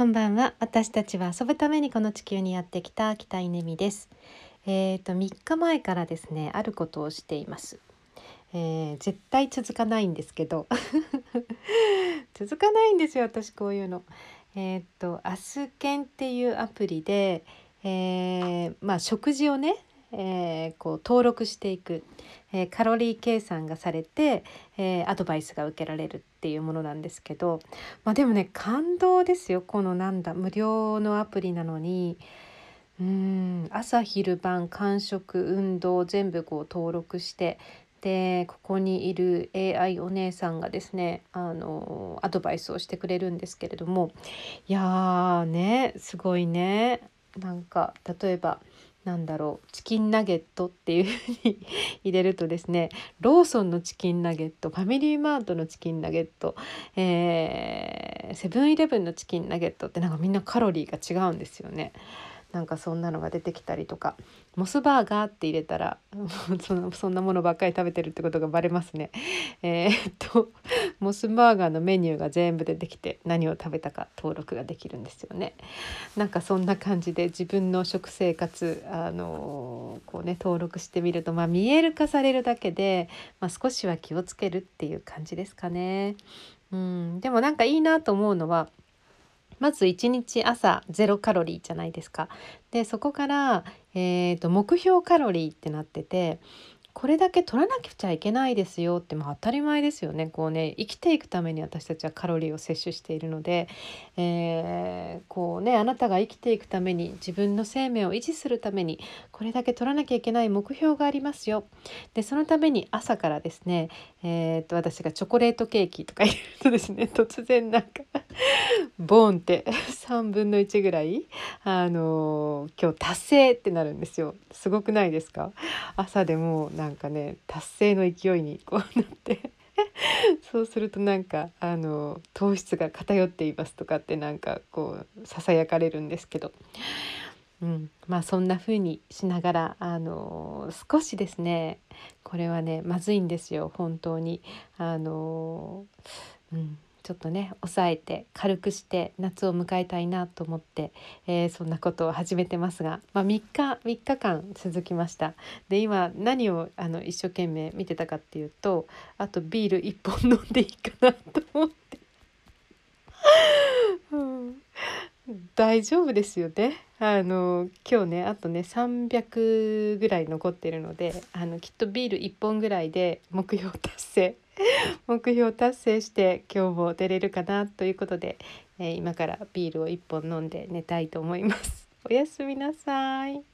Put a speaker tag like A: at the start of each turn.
A: こんばんは。私たちは遊ぶためにこの地球にやってきた北稲美です。えーと3日前からですねあることをしています。えー、絶対続かないんですけど。続かないんですよ私こういうの。えっ、ー、とアスケンっていうアプリで、えー、まあ食事をねえー、こう登録していく、えー、カロリー計算がされて、えー、アドバイスが受けられるっていうものなんですけど、まあ、でもね感動ですよ。このなんだ無料のアプリなのに。うん朝昼晩間食運動全部こう登録してでここにいる AI お姉さんがですねあのアドバイスをしてくれるんですけれども。いやーねすごいね。なんか例えばなんだろうチキンナゲットっていうふうに入れるとですねローソンのチキンナゲットファミリーマートのチキンナゲット、えー、セブンイレブンのチキンナゲットってなんかみんなカロリーが違うんですよね。なんかそんなのが出てきたりとかモスバーガーって入れたら そのそんなものばっかり食べてるってことがバレますね。えー、っとモスバーガーのメニューが全部出てきて何を食べたか登録ができるんですよね。なんかそんな感じで自分の食生活あのこうね登録してみるとまあ見える化されるだけで、まあ、少しは気をつけるっていう感じですかね。うん、でもなんかいいなと思うのはまず1日朝0カロリーじゃないですか。でそこから、えーと、目標カロリーってなっててこれだけ取らなくちゃいけないですよってまあ当たり前ですよねこうね生きていくために私たちはカロリーを摂取しているので、えー、こうねあなたが生きていくために自分の生命を維持するためにこれだけ取らなきゃいけない目標がありますよ。でそのために朝からですね、えー、と私がチョコレートケーキとか言うとですね突然なんかボーンって3分の1ぐらいあの、今日達成ってなるんですよ。すごくないですか？朝でもなんかね達成の勢いにこうなって。そうするとなんかあの糖質が偏っていますとかってなんかこうささやかれるんですけど、うん、まあそんな風にしながらあの少しですねこれはねまずいんですよ本当に。あのうん。ちょっとね抑えて軽くして夏を迎えたいなと思って、えー、そんなことを始めてますが、まあ、3日3日間続きました。で今何をあの一生懸命見てたかっていうとあとビール1本飲んでいいかなと思って、うん、大丈夫ですよねあの今日ねあとね300ぐらい残ってるのであのきっとビール1本ぐらいで目標達成 目標達成して今日も出れるかなということで、えー、今からビールを1本飲んで寝たいと思います。おやすみなさい。